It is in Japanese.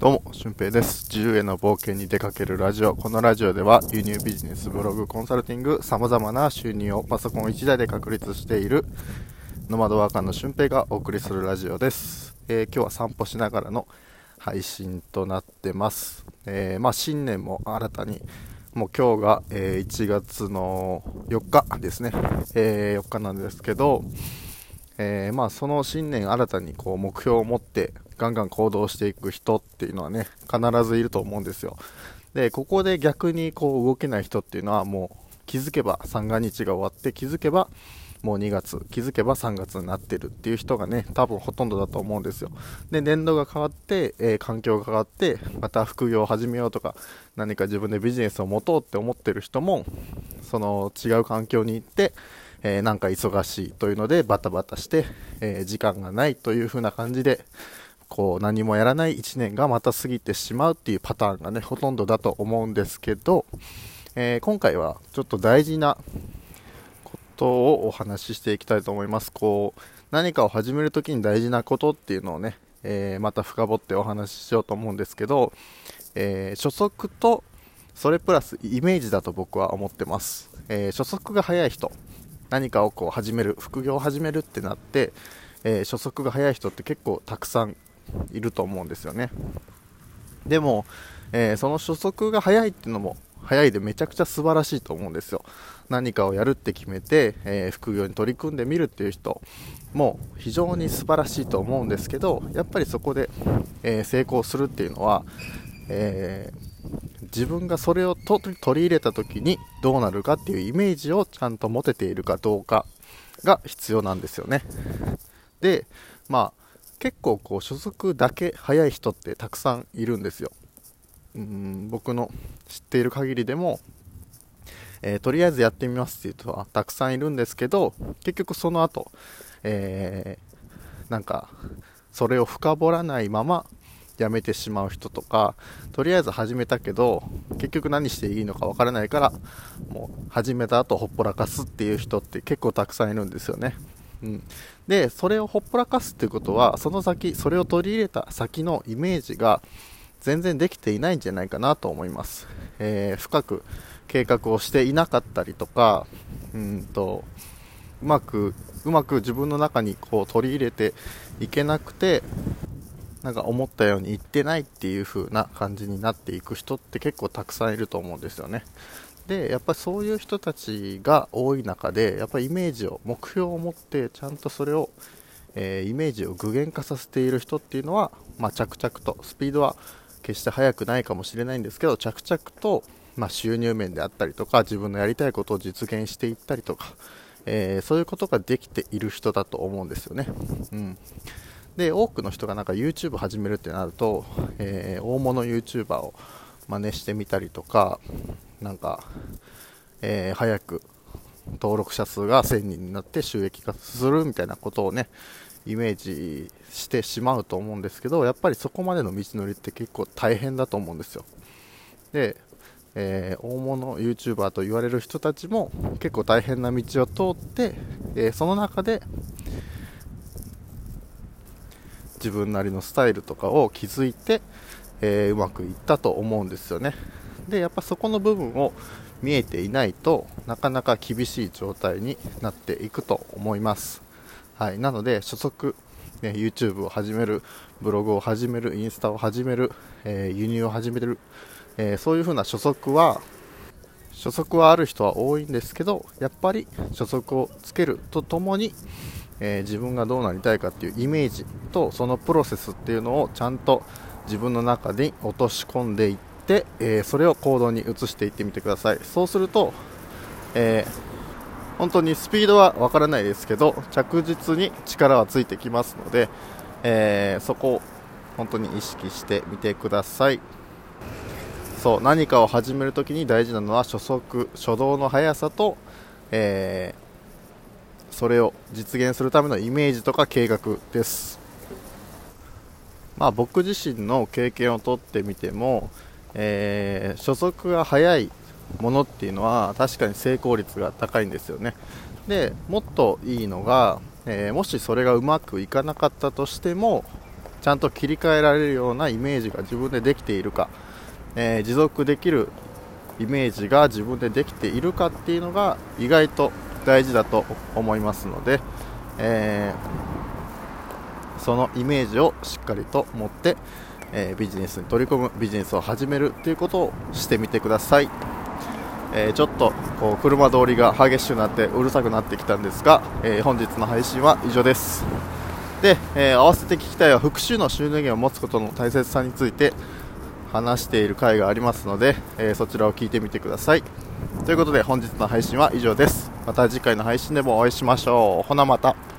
どうも、俊平です。自由への冒険に出かけるラジオ。このラジオでは、輸入ビジネス、ブログ、コンサルティング、様々な収入をパソコン1台で確立している、ノマドワーカーの俊平がお送りするラジオです。えー今日は散歩しながらの配信となってます。えーまあ、新年も新たに、もう今日が、えー1月の4日ですね。え4日なんですけど、えまあその新年新たにこう目標を持ってガンガン行動していく人っていうのはね必ずいると思うんですよ。でここで逆にこう動けない人っていうのはもう気づけば三が日が終わって気づけばもう2月気づけば3月になってるっていう人がね多分ほとんどだと思うんですよ。で年度が変わって、えー環境が変わってまた副業を始めようとか何か自分でビジネスを持とうって思ってる人もその違う環境に行ってえーなんか忙しいというのでバタバタして、えー時間がないという風な感じでこう何もやらない1年がまた過ぎてしまうっていうパターンがねほとんどだと思うんですけど、えー今回はちょっと大事なことをお話ししていきたいと思います。こう何かを始めるときに大事なことっていうのをね、えーまた深掘ってお話ししようと思うんですけど、えー初速とそれプラスイメージだと僕は思ってます、えー初速が速い人何かをこう始める副業を始めるってなって、えー初速が速い人って結構たくさんいると思うんですよね。でも、えーその初速が速いっていうのも速いでめちゃくちゃ素晴らしいと思うんですよ。何かをやるって決めて、えー副業に取り組んでみるっていう人も非常に素晴らしいと思うんですけどやっぱりそこで、えー成功するっていうのは、えー自分がそれを取り入れた時にどうなるかっていうイメージをちゃんと持てているかどうかが必要なんですよね。でまあ結構こう所属だけ早い人ってたくさんいるんですよ。うん僕の知っている限りでも、えーとりあえずやってみますっていう人はたくさんいるんですけど結局その後、えーなんかそれを深掘らないままやめてしまう人とかとりあえず始めたけど結局何していいのかわからないからもう始めた後ほっぽらかすっていう人って結構たくさんいるんですよね、うん、でそれをほっぽらかすっていうことはその先それを取り入れた先のイメージが全然できていないんじゃないかなと思います、えー深く計画をしていなかったりとかうんとうまくうまく自分の中にこう取り入れていけなくてなんか思ったようにいってないっていう風な感じになっていく人って結構たくさんいると思うんですよね。でやっぱりそういう人たちが多い中でやっぱりイメージを目標を持ってちゃんとそれを、えーイメージを具現化させている人っていうのは、まあ、着々とスピードは決して速くないかもしれないんですけど着々と、まあ、収入面であったりとか自分のやりたいことを実現していったりとか、えーそういうことができている人だと思うんですよね、うん、で多くの人がなんか YouTube 始めるってなると、えー大物 YouTuber を真似してみたりとかなんか、えー早く登録者数が1000人になって収益化するみたいなことをねイメージしてしまうと思うんですけどやっぱりそこまでの道のりって結構大変だと思うんですよ。で、えー大物 YouTuber と言われる人たちも結構大変な道を通って、えーその中で自分なりのスタイルとかを築いて、えーうまくいったと思うんですよね。でやっぱそこの部分を見えていないとなかなか厳しい状態になっていくと思います。はい。なので初速、ね、YouTube を始めるブログを始めるインスタを始める、えー輸入を始める、えーそういう風な初速は初速はある人は多いんですけどやっぱり初速をつけるとともに、えー自分がどうなりたいかっていうイメージとそのプロセスっていうのをちゃんと自分の中に落とし込んでいって、えーそれを行動に移していってみてください。そうすると、えー本当にスピードはわからないですけど着実に力はついてきますので、えーそこを本当に意識してみてください。そう何かを始めるときに大事なのは初速初動の速さと、えーそれを実現するためのイメージとか計画です。まあ僕自身の経験をとってみても、えー初速が速いものっていうのは確かに成功率が高いんですよね。でもっといいのが、えーもしそれがうまくいかなかったとしても、ちゃんと切り替えられるようなイメージが自分でできているか、えー、持続できるイメージが自分でできているかっていうのが意外と大事だと思いますので、えー、そのイメージをしっかりと持って、え、ビジネスに取り込むビジネスを始めるということをしてみてください、え、ちょっとこう車通りが激しくなってうるさくなってきたんですが、え本日の配信は以上です。で、え合わせて聞きたいは複数の収入源を持つことの大切さについて話している回がありますので、えそちらを聞いてみてください。ということで本日の配信は以上です。また次回の配信でもお会いしましょう。ほなまた。